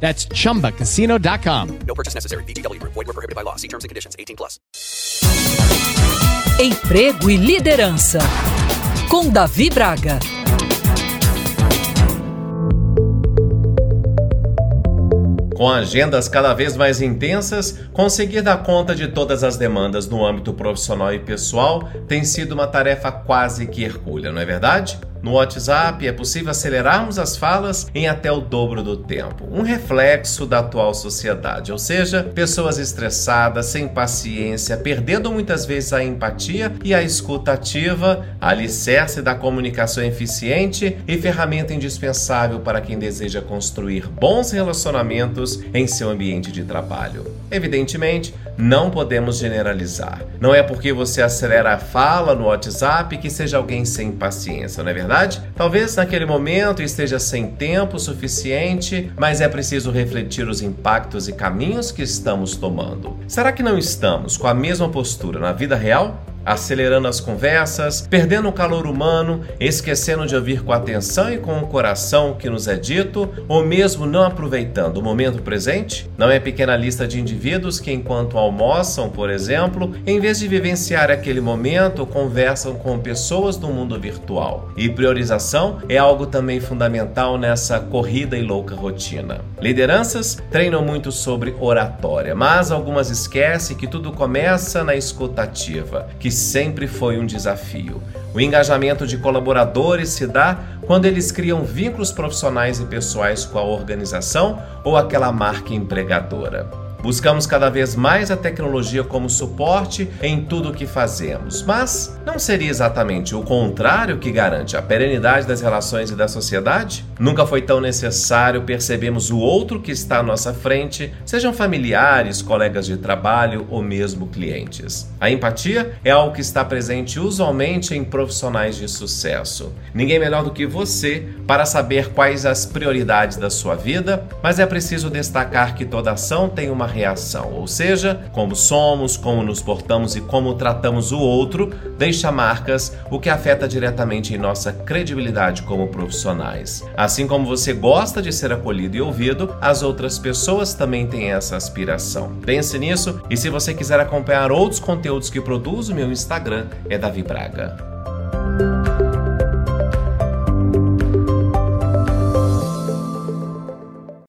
That's chumbacasino.com. No purchase necessary. VGW Group. Void were prohibited by law. See terms and conditions. 18 plus. Emprego e liderança. Com Davi Braga. Com agendas cada vez mais intensas, conseguir dar conta de todas as demandas no âmbito profissional e pessoal tem sido uma tarefa quase que hercúlea, não é verdade? No WhatsApp é possível acelerarmos as falas em até o dobro do tempo, um reflexo da atual sociedade, ou seja, pessoas estressadas, sem paciência, perdendo muitas vezes a empatia e a escuta ativa, alicerce da comunicação eficiente e ferramenta indispensável para quem deseja construir bons relacionamentos em seu ambiente de trabalho. Evidentemente, não podemos generalizar. Não é porque você acelera a fala no WhatsApp que seja alguém sem paciência, não é verdade? Talvez naquele momento esteja sem tempo suficiente, mas é preciso refletir os impactos e caminhos que estamos tomando. Será que não estamos com a mesma postura na vida real? Acelerando as conversas, perdendo o calor humano, esquecendo de ouvir com atenção e com o coração o que nos é dito, ou mesmo não aproveitando o momento presente? Não é pequena lista de indivíduos que, enquanto almoçam, por exemplo, em vez de vivenciar aquele momento, conversam com pessoas do mundo virtual. E priorização é algo também fundamental nessa corrida e louca rotina. Lideranças treinam muito sobre oratória, mas algumas esquecem que tudo começa na escutativa, que sempre foi um desafio. O engajamento de colaboradores se dá quando eles criam vínculos profissionais e pessoais com a organização ou aquela marca empregadora. Buscamos cada vez mais a tecnologia como suporte em tudo o que fazemos, mas não seria exatamente o contrário que garante a perenidade das relações e da sociedade? Nunca foi tão necessário percebermos o outro que está à nossa frente, sejam familiares, colegas de trabalho ou mesmo clientes. A empatia é algo que está presente usualmente em profissionais de sucesso. Ninguém melhor do que você para saber quais as prioridades da sua vida, mas é preciso destacar que toda ação tem uma reação, ou seja, como somos, como nos portamos e como tratamos o outro, deixa marcas, o que afeta diretamente em nossa credibilidade como profissionais. Assim como você gosta de ser acolhido e ouvido, as outras pessoas também têm essa aspiração. Pense nisso e se você quiser acompanhar outros conteúdos que produzo, meu Instagram é Davi Braga.